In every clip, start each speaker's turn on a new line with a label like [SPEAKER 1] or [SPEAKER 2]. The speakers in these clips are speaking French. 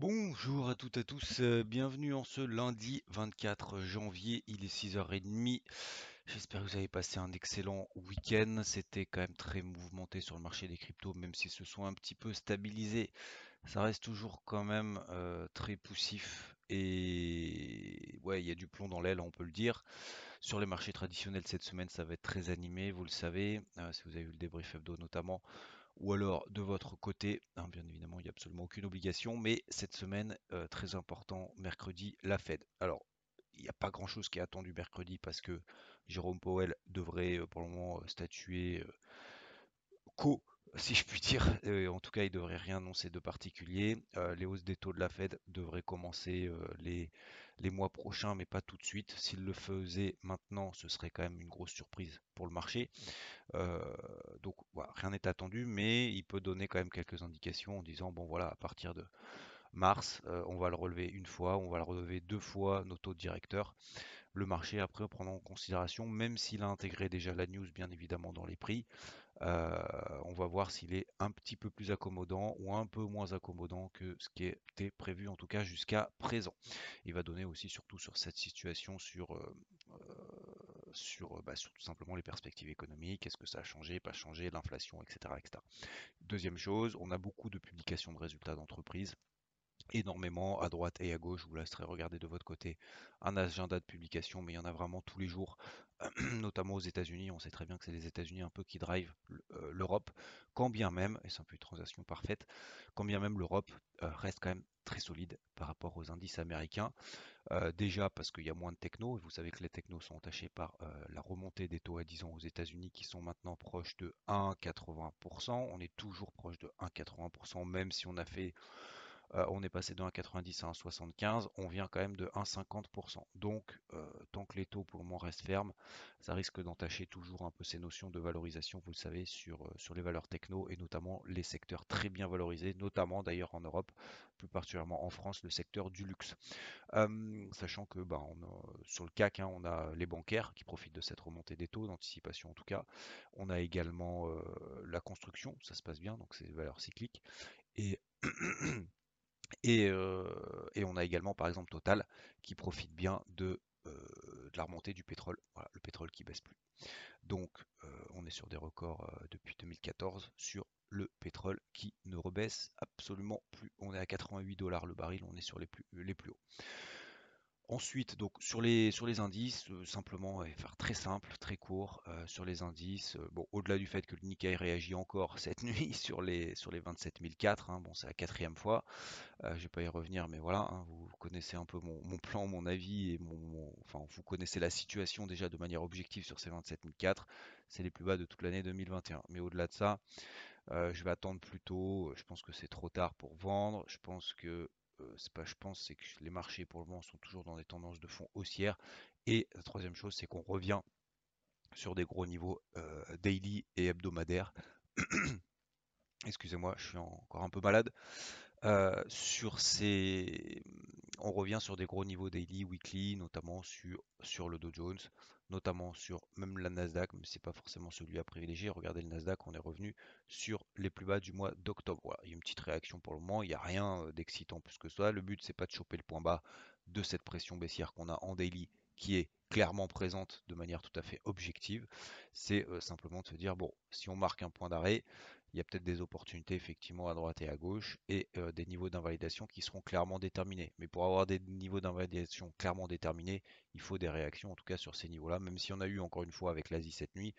[SPEAKER 1] Bonjour à toutes et à tous, euh, bienvenue en ce lundi 24 janvier, il est 6h30. J'espère que vous avez passé un excellent week-end. C'était quand même très mouvementé sur le marché des cryptos, même s'ils se sont un petit peu stabilisés. Ça reste toujours quand même euh, très poussif et ouais, il y a du plomb dans l'aile, on peut le dire. Sur les marchés traditionnels cette semaine, ça va être très animé, vous le savez, euh, si vous avez vu le débrief hebdo notamment, ou alors de votre côté, hein, bien évidemment, il n'y a absolument aucune obligation, mais cette semaine, euh, très important, mercredi, la Fed. Alors, il n'y a pas grand-chose qui est attendu mercredi parce que Jérôme Powell devrait euh, pour le moment statuer co si je puis dire. en tout cas, il ne devrait rien annoncer de particulier. les hausses des taux de la Fed devraient commencer les, les mois prochains, mais pas tout de suite. S'il le faisait maintenant, ce serait quand même une grosse surprise pour le marché. donc voilà, rien n'est attendu, mais il peut donner quand même quelques indications en disant, bon voilà, à partir de mars, on va le relever une fois, on va le relever deux fois nos taux de directeur. Le marché après prendre en considération, même s'il a intégré déjà la news bien évidemment dans les prix, euh, on va voir s'il est un petit peu plus accommodant ou un peu moins accommodant que ce qui était prévu en tout cas jusqu'à présent. Il va donner aussi surtout sur cette situation sur, euh, euh, bah, tout simplement les perspectives économiques, est-ce que ça a changé, pas changé, l'inflation, etc., etc. Deuxième chose, on a beaucoup de publications de résultats d'entreprise énormément à droite et à gauche. Vous laisserai regarder de votre côté un agenda de publication, mais il y en a vraiment tous les jours, notamment aux États-Unis. On sait très bien que c'est les États-Unis un peu qui drivent euh, l'Europe, quand bien même, et c'est un peu une transaction parfaite, quand bien même l'Europe euh, reste quand même très solide par rapport aux indices américains. Euh, déjà parce qu'il y a moins de techno, vous savez que les technos sont attachés par la remontée des taux à 10 ans aux États-Unis qui sont maintenant proches de 1,80%. On est toujours proche de 1,80%, même si on a fait euh, on est passé de 1,90 à 1,75, on vient quand même de 1,50%. Donc, euh, tant que les taux pour le moment restent fermes, ça risque d'entacher toujours un peu ces notions de valorisation, vous le savez, sur, euh, les valeurs techno et notamment les secteurs très bien valorisés, notamment d'ailleurs en Europe, plus particulièrement en France, le secteur du luxe. sachant que bah, sur le CAC, hein, on a les bancaires qui profitent de cette remontée des taux, d'anticipation en tout cas. On a également la construction, ça se passe bien, donc c'est des valeurs cycliques. Et Et, on a également par exemple Total qui profite bien de, la remontée du pétrole. Voilà, le pétrole qui baisse plus. Donc on est sur des records depuis 2014 sur le pétrole qui ne rebaisse absolument plus. On est à 88 dollars le baril, on est sur les plus, les plus hauts. Ensuite, donc sur les, sur les indices, euh, simplement, faire très simple, très court euh, sur les indices. Euh, bon, au-delà du fait que le Nikkei réagit encore cette nuit sur les, sur les 27004, hein, bon, c'est la quatrième fois. je ne vais pas y revenir, mais voilà, hein, vous connaissez un peu mon, plan, mon avis, et mon, enfin, vous connaissez la situation déjà de manière objective sur ces 27004. C'est les plus bas de toute l'année 2021. Mais au-delà de ça, je vais attendre plutôt. Je pense que c'est trop tard pour vendre. Je pense que euh, c'est pas je pense, c'est que les marchés pour le moment sont toujours dans des tendances de fond haussières. Et la troisième chose, c'est qu'on revient sur des gros niveaux euh, daily et hebdomadaires. Excusez-moi, je suis encore un peu malade. Euh, sur ces, on revient sur des gros niveaux daily, weekly, notamment sur, le Dow Jones, notamment sur même la Nasdaq, mais c'est pas forcément celui à privilégier. Regardez le Nasdaq, on est revenu sur les plus bas du mois d'octobre. Il y a une petite réaction pour le moment, il n'y a rien euh, d'excitant plus que ça. Le but, c'est pas de choper le point bas de cette pression baissière qu'on a en daily, qui est clairement présente de manière tout à fait objective. C'est euh, simplement de se dire, bon, si on marque un point d'arrêt, il y a peut-être des opportunités effectivement à droite et à gauche et euh, des niveaux d'invalidation qui seront clairement déterminés. Mais pour avoir des niveaux d'invalidation clairement déterminés, il faut des réactions en tout cas sur ces niveaux-là. Même si on a eu encore une fois avec l'Asie cette nuit,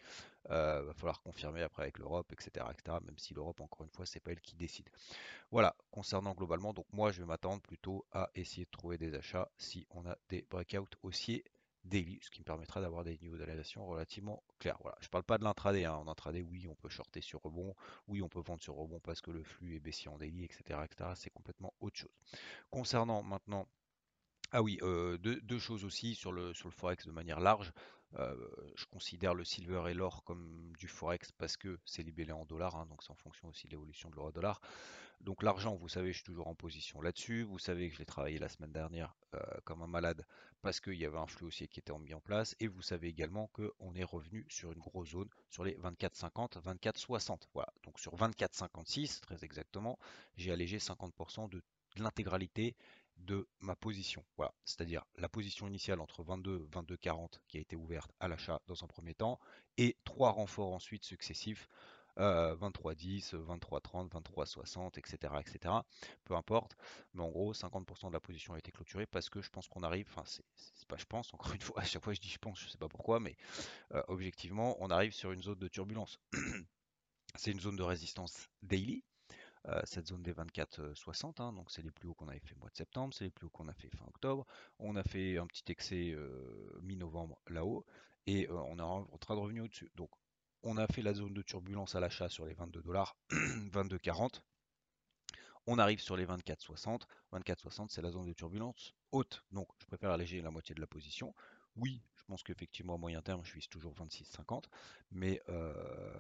[SPEAKER 1] il euh, va falloir confirmer après avec l'Europe, etc., etc. Même si l'Europe encore une fois c'est pas elle qui décide. Voilà concernant globalement. Donc moi je vais m'attendre plutôt à essayer de trouver des achats si on a des breakouts haussiers daily, ce qui me permettra d'avoir des niveaux d'alléation relativement clairs. Voilà. Je ne parle pas de l'intraday. Hein. En intraday, oui, on peut shorter sur rebond, oui, on peut vendre sur rebond parce que le flux est baissier en daily, etc. etc. C'est complètement autre chose. Concernant maintenant ah oui, deux, choses aussi sur le, sur le forex de manière large. Je considère le silver et l'or comme du forex parce que c'est libellé en dollars, hein, donc c'est en fonction aussi de l'évolution de l'euro-dollar. Donc l'argent, vous savez, je suis toujours en position là-dessus. Vous savez que je l'ai travaillé la semaine dernière comme un malade parce qu'il y avait un flux haussier qui était mis en place. Et vous savez également qu'on est revenu sur une grosse zone sur les 24,50, 24,60. Voilà, donc sur 24,56 très exactement, j'ai allégé 50% de l'intégralité de ma position. Voilà, c'est-à-dire la position initiale entre 22 et 22,40 qui a été ouverte à l'achat dans un premier temps et trois renforts ensuite successifs 23,10, 23,30, 23,60, etc., etc. Peu importe, mais en gros 50% de la position a été clôturée parce que je pense qu'on arrive, enfin c'est pas je pense, encore une fois, à chaque fois je dis je pense, je sais pas pourquoi, mais euh, objectivement on arrive sur une zone de turbulence. c'est une zone de résistance daily, euh, cette zone des 24-60, hein, donc c'est les plus hauts qu'on avait fait mois de septembre, c'est les plus hauts qu'on a fait fin octobre. On a fait un petit excès euh, mi-novembre là-haut et euh, on est en train de revenir au-dessus. Donc on a fait la zone de turbulence à l'achat sur les 22 dollars, 22,40. On arrive sur les 24,60. 24,60 c'est la zone de turbulence haute, donc je préfère alléger la moitié de la position. Oui, je pense qu'effectivement à moyen terme je vise toujours 26,50, mais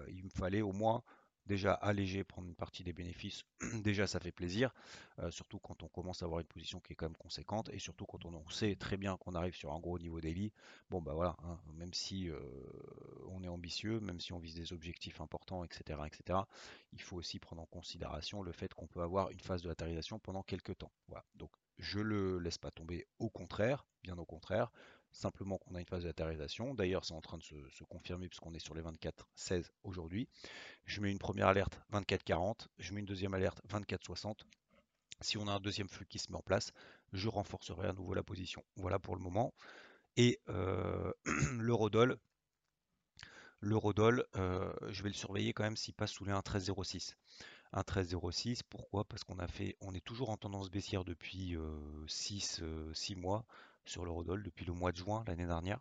[SPEAKER 1] il me fallait au moins déjà alléger, prendre une partie des bénéfices, déjà ça fait plaisir, euh, surtout quand on commence à avoir une position qui est quand même conséquente, et surtout quand on sait très bien qu'on arrive sur un gros niveau daily, bon bah voilà, hein, même si euh, on est ambitieux, même si on vise des objectifs importants, etc., etc., il faut aussi prendre en considération le fait qu'on peut avoir une phase de latéralisation pendant quelques temps. Voilà. Donc je le laisse pas tomber, au contraire, bien au contraire, simplement qu'on a une phase de latéralisation. D'ailleurs, c'est en train de se, confirmer puisqu'on est sur les 24-16 aujourd'hui. Je mets une première alerte 24-40, je mets une deuxième alerte 24-60. Si on a un deuxième flux qui se met en place, je renforcerai à nouveau la position. Voilà pour le moment. Et euh, l'eurodoll, euh, je vais le surveiller quand même s'il passe sous les 1,1306. 1,1306, pourquoi? Parce qu'on a fait, on est toujours en tendance baissière depuis 6, euh, 6 mois sur l'eurodoll depuis le mois de juin l'année dernière.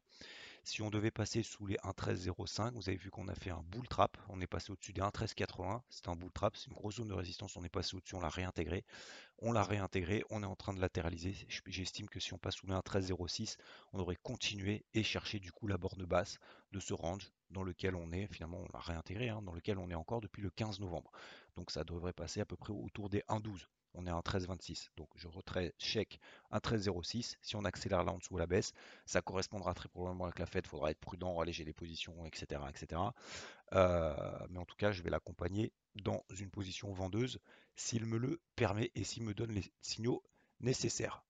[SPEAKER 1] Si on devait passer sous les 1,1305, vous avez vu qu'on a fait un bull trap. On est passé au-dessus des 1,1380. C'est un bull trap, c'est une grosse zone de résistance. On est passé au-dessus, on l'a réintégré. On l'a réintégré, on est en train de latéraliser. J'estime que si on passe sous les 1,1306, on devrait continuer et chercher du coup la borne basse de ce range dans lequel on est, finalement on l'a réintégré, hein, dans lequel on est encore depuis le 15 novembre. Donc ça devrait passer à peu près autour des 1,12 on est à 13,26. Donc je retrait chèque un 13,06. Si on accélère là en dessous à la baisse, ça correspondra très probablement avec la fête. Il faudra être prudent, alléger les positions, etc. etc. Euh, mais en tout cas, je vais l'accompagner dans une position vendeuse s'il me le permet et s'il me donne les signaux nécessaires.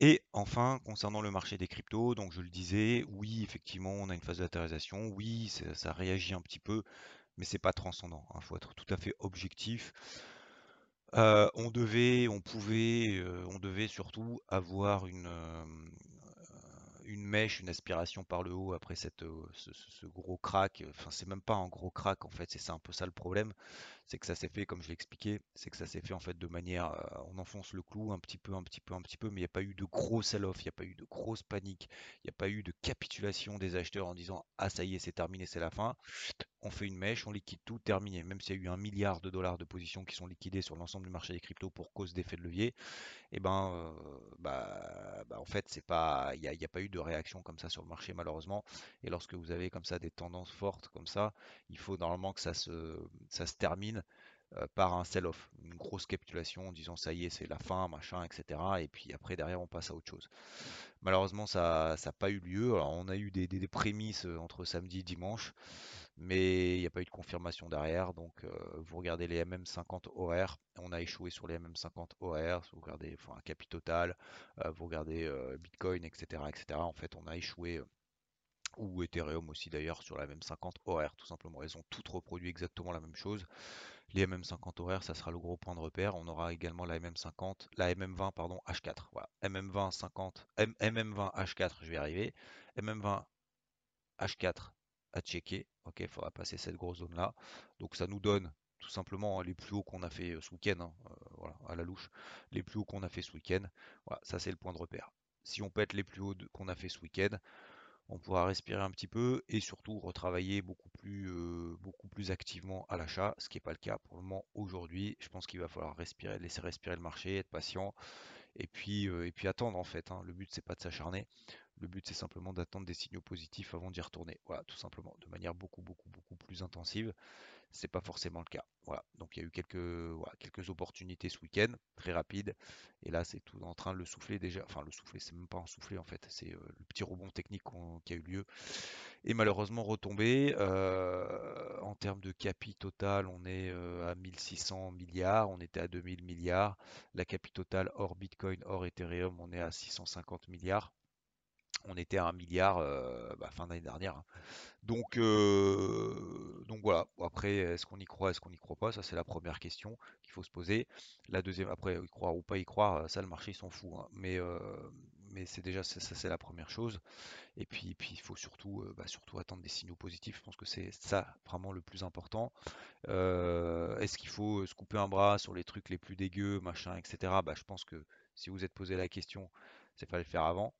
[SPEAKER 1] Et enfin, concernant le marché des cryptos, donc je le disais, oui, effectivement, on a une phase d'atterrissage, oui, ça, réagit un petit peu, mais c'est pas transcendant. Il hein. faut être tout à fait objectif. Euh, on devait, on pouvait, euh, on devait surtout avoir une, euh, une mèche, une aspiration par le haut après ce, gros crack. Enfin, c'est même pas un gros crack en fait, c'est un peu ça le problème. C'est que ça s'est fait, comme je l'ai expliqué, c'est que ça s'est fait en fait de manière, on enfonce le clou un petit peu, un petit peu, un petit peu, mais il n'y a pas eu de gros sell-off, il n'y a pas eu de grosse panique, il n'y a pas eu de capitulation des acheteurs en disant ah ça y est, c'est terminé, c'est la fin on fait une mèche, on liquide tout, terminé. Même s'il y a eu un milliard de dollars de positions qui sont liquidées sur l'ensemble du marché des cryptos pour cause d'effet de levier, et eh ben, euh, bah, bah, en fait, c'est pas, il n'y a, pas eu de réaction comme ça sur le marché malheureusement. Et lorsque vous avez comme ça des tendances fortes comme ça, il faut normalement que ça se, termine euh, par un sell-off, une grosse capitulation en disant ça y est, c'est la fin, machin, etc. Et puis après, derrière, on passe à autre chose. Malheureusement, ça n'a pas eu lieu. Alors, on a eu des, des prémices euh, entre samedi et dimanche mais il n'y a pas eu de confirmation derrière. Donc, euh, vous regardez les MM50 horaires, on a échoué sur les MM50 horaires. Vous regardez enfin, Capi Total, euh, vous regardez euh, Bitcoin, etc., etc. En fait, on a échoué ou Ethereum aussi d'ailleurs sur la MM50 horaire tout simplement. Elles ont toutes reproduit exactement la même chose. Les MM50 horaires, ça sera le gros point de repère. On aura également la MM50, la MM20 pardon H4. Voilà. MM20 50, MM20 H4, je vais arriver. MM20 H4 à checker. Ok, il faudra passer cette grosse zone là. Donc ça nous donne tout simplement les plus hauts qu'on a fait euh, ce week-end, hein, euh, à la louche, les plus hauts qu'on a fait ce week-end. Voilà, ça c'est le point de repère. si on pète les plus hauts qu'on a fait ce week-end, on pourra respirer un petit peu et surtout retravailler beaucoup plus, euh, beaucoup plus activement à l'achat, ce qui n'est pas le cas pour le moment aujourd'hui. Je pense qu'il va falloir respirer, laisser respirer le marché, être patient et puis, et puis attendre en fait. Hein. Le but c'est pas de s'acharner, le but c'est simplement d'attendre des signaux positifs avant d'y retourner. Voilà, tout simplement, de manière beaucoup beaucoup beaucoup plus intensive c'est pas forcément le cas. Voilà. Donc il y a eu quelques, quelques opportunités ce week-end, très rapides. Et là, c'est tout en train de le souffler déjà. Enfin, le souffler, c'est même pas un souffler en fait. C'est euh, le petit rebond technique qui a eu lieu. Et malheureusement retombé. Euh, en termes de capi total, on est euh, à 1600 milliards. On était à 2000 milliards. La capi total hors Bitcoin, hors Ethereum, on est à 650 milliards. On était à 1 milliard bah, fin d'année dernière. Hein. Donc, euh, donc voilà. après, est-ce qu'on y croit, est-ce qu'on n'y croit pas? Ça, c'est la première question qu'il faut se poser. La deuxième, après, y croire ou pas y croire, ça, le marché, s'en fout. Hein. Mais, euh, c'est déjà, ça, c'est la première chose. Et puis, il faut surtout, euh, bah, surtout attendre des signaux positifs. Je pense que c'est ça vraiment le plus important. est-ce qu'il faut se couper un bras sur les trucs les plus dégueux, machin, etc. Bah, je pense que si vous êtes posé la question, c'est fallait le faire avant.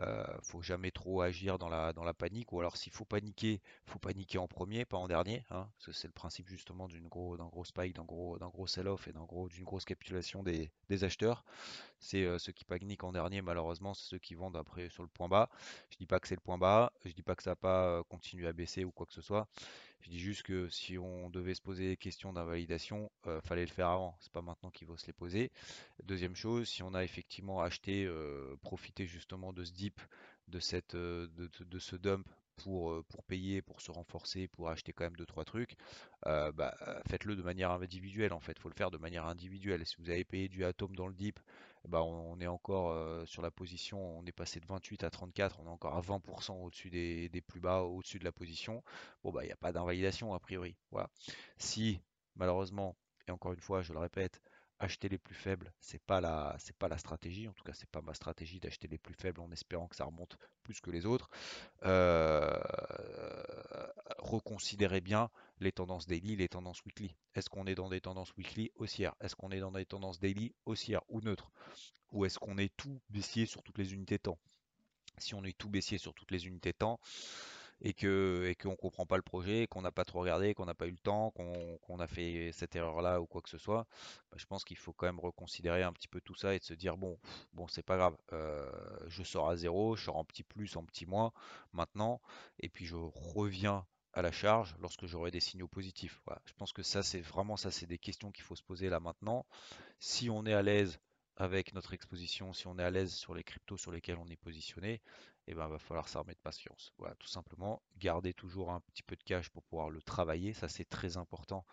[SPEAKER 1] Euh, faut jamais trop agir dans la, panique, ou alors s'il faut paniquer, faut paniquer en premier, pas en dernier. Hein, c'est le principe justement d'un gros spike, d'un gros, sell-off et d'une grosse capitulation des, acheteurs. C'est euh, ceux qui paniquent en dernier, malheureusement, c'est ceux qui vendent après sur le point bas. Je dis pas que c'est le point bas, je dis pas que ça va pas euh, continuer à baisser ou quoi que ce soit. Je dis juste que si on devait se poser des questions d'invalidation, euh, fallait le faire avant. C'est pas maintenant qu'il faut se les poser. Deuxième chose, si on a effectivement acheté, euh, profité justement de ce dip, de, euh, ce dump pour, pour payer, pour se renforcer, pour acheter quand même 2-3 trucs, bah, faites-le de manière individuelle en fait. Il faut le faire de manière individuelle. Si vous avez payé du atome dans le dip, bah, on, est encore euh, sur la position, on est passé de 28 à 34, on est encore à 20% au-dessus des, plus bas, au-dessus de la position. Bon, bah, il n'y a pas d'invalidation a priori. Si, malheureusement, et encore une fois, je le répète, acheter les plus faibles, c'est pas pas la stratégie. En tout cas, c'est pas ma stratégie d'acheter les plus faibles en espérant que ça remonte plus que les autres. Euh, reconsidérez bien les tendances daily, les tendances weekly. Est-ce qu'on est dans des tendances weekly haussières? Est-ce qu'on est dans des tendances daily haussières ou neutres? Ou est-ce qu'on est tout baissier sur toutes les unités temps? Si on est tout baissier sur toutes les unités temps, et que et comprend pas le projet, qu'on n'a pas trop regardé, qu'on n'a pas eu le temps, qu'on a fait cette erreur-là ou quoi que ce soit, bah, je pense qu'il faut quand même reconsidérer un petit peu tout ça et de se dire bon, bon c'est pas grave, euh, je sors à zéro, je sors en petit plus, en petit moins maintenant, et puis je reviens à la charge lorsque j'aurai des signaux positifs. Je pense que ça c'est vraiment ça, c'est des questions qu'il faut se poser là maintenant. Si on est à l'aise avec notre exposition, si on est à l'aise sur les cryptos sur lesquels on est positionné, eh ben, va falloir s'armer de patience. Voilà, tout simplement, garder toujours un petit peu de cash pour pouvoir le travailler, ça c'est très important.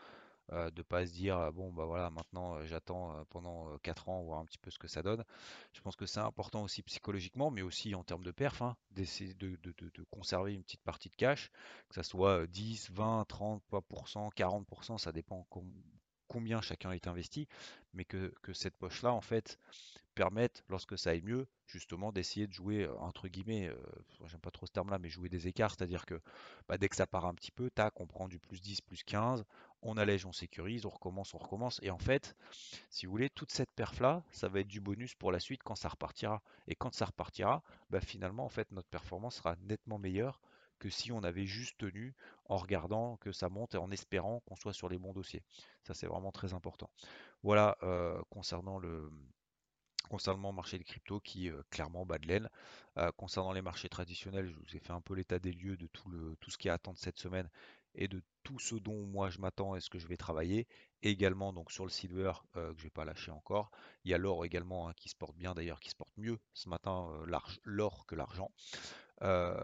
[SPEAKER 1] Euh, de pas se dire ah bon bah voilà maintenant euh, j'attends euh, pendant 4 ans voir un petit peu ce que ça donne. Je pense que c'est important aussi psychologiquement mais aussi en termes de perf hein, d'essayer de, conserver une petite partie de cash, que ça soit 10, 20, 30%, 40%, ça dépend combien chacun est investi, mais que, que cette poche là en fait permettent, lorsque ça aille mieux, justement d'essayer de jouer, euh, entre guillemets, euh, j'aime pas trop ce terme-là, mais jouer des écarts, c'est-à-dire que bah, dès que ça part un petit peu, tac, on prend du plus 10, plus 15, on allège, on sécurise, on recommence, on recommence. Et en fait, si vous voulez, toute cette perf-là, ça va être du bonus pour la suite quand ça repartira. Et quand ça repartira, bah, finalement, en fait, notre performance sera nettement meilleure que si on avait juste tenu en regardant que ça monte et en espérant qu'on soit sur les bons dossiers. Ça, c'est vraiment très important. Voilà euh, concernant le, concernant le marché des cryptos qui euh, clairement bat de l'aile. Euh, concernant les marchés traditionnels, je vous ai fait un peu l'état des lieux de tout, le, tout ce qui attend cette semaine et de tout ce dont moi je m'attends et ce que je vais travailler. Également donc sur le silver euh, que je vais pas lâcher encore. Il y a l'or également hein, qui se porte bien d'ailleurs, qui se porte mieux ce matin l'or que l'argent. Euh,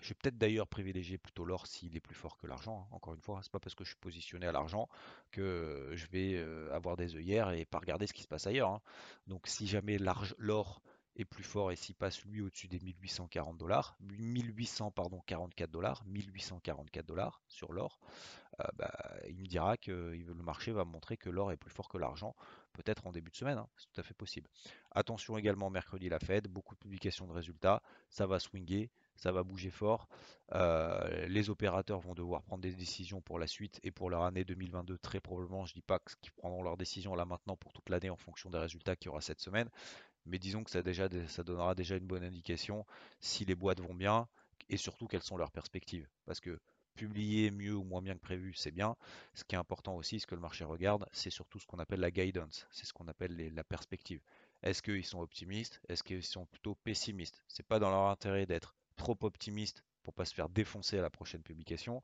[SPEAKER 1] je vais peut-être d'ailleurs privilégier plutôt l'or s'il est plus fort que l'argent. Hein. Encore une fois, c'est pas parce que je suis positionné à l'argent que je vais euh, avoir des œillères et pas regarder ce qui se passe ailleurs. Hein. Donc si jamais l'or est plus fort et s'il passe lui au-dessus des 1840 dollars, 1800 pardon 44 dollars, 1844 dollars sur l'or, euh, bah, il me dira que le marché va montrer que l'or est plus fort que l'argent, peut-être en début de semaine, hein, c'est tout à fait possible. Attention également mercredi la Fed, beaucoup de publications de résultats, ça va swinguer, ça va bouger fort. Euh, les opérateurs vont devoir prendre des décisions pour la suite et pour leur année 2022 très probablement. Je ne dis pas qu'ils prendront leurs décisions là maintenant pour toute l'année en fonction des résultats qu'il y aura cette semaine, mais disons que ça, déjà, ça donnera déjà une bonne indication si les boîtes vont bien et surtout quelles sont leurs perspectives. Parce que publier mieux ou moins bien que prévu, c'est bien. Ce qui est important aussi, ce que le marché regarde, c'est surtout ce qu'on appelle la guidance, c'est ce qu'on appelle la perspective. Est-ce qu'ils sont optimistes? Est-ce qu'ils sont plutôt pessimistes? C'est pas dans leur intérêt d'être trop optimiste pour pas se faire défoncer à la prochaine publication.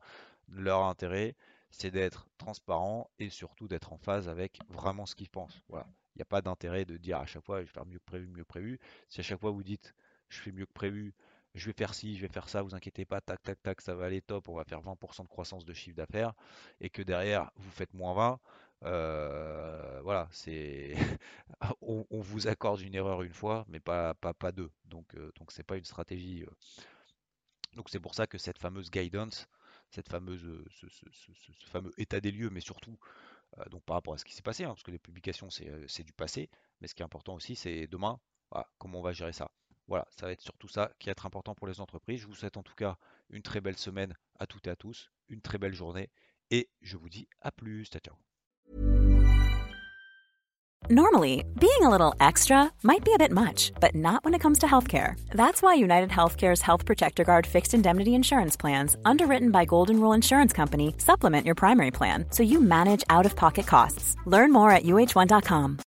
[SPEAKER 1] Leur intérêt, c'est d'être transparent et surtout d'être en phase avec vraiment ce qu'ils pensent. Voilà. Il n'y a pas d'intérêt de dire à chaque fois je vais faire mieux que prévu, mieux que prévu. Si à chaque fois vous dites je fais mieux que prévu, je vais faire ci, je vais faire ça, vous inquiétez pas, tac, tac, tac, ça va aller top, on va faire 20% de croissance de chiffre d'affaires, et que derrière, vous faites moins 20, euh, voilà, c'est on, vous accorde une erreur une fois, mais pas, pas, deux. Donc, euh, donc c'est pas une stratégie. Euh. Donc c'est pour ça que cette fameuse guidance, cette fameuse, ce, fameux état des lieux, mais surtout donc par rapport à ce qui s'est passé, hein, parce que les publications c'est du passé, mais ce qui est important aussi c'est demain, comment on va gérer ça. Voilà, ça va être surtout ça qui va être important pour les entreprises. Je vous souhaite en tout cas une très belle semaine à toutes et à tous, une très belle journée et je vous dis à plus. Ciao, ciao.
[SPEAKER 2] Normally, being a little extra might be a bit much, but not when it comes to healthcare. That's why United Healthcare's Health Protector Guard fixed indemnity insurance plans, underwritten by Golden Rule Insurance Company, supplement your primary plan so you manage out of pocket costs. Learn more at uh1.com.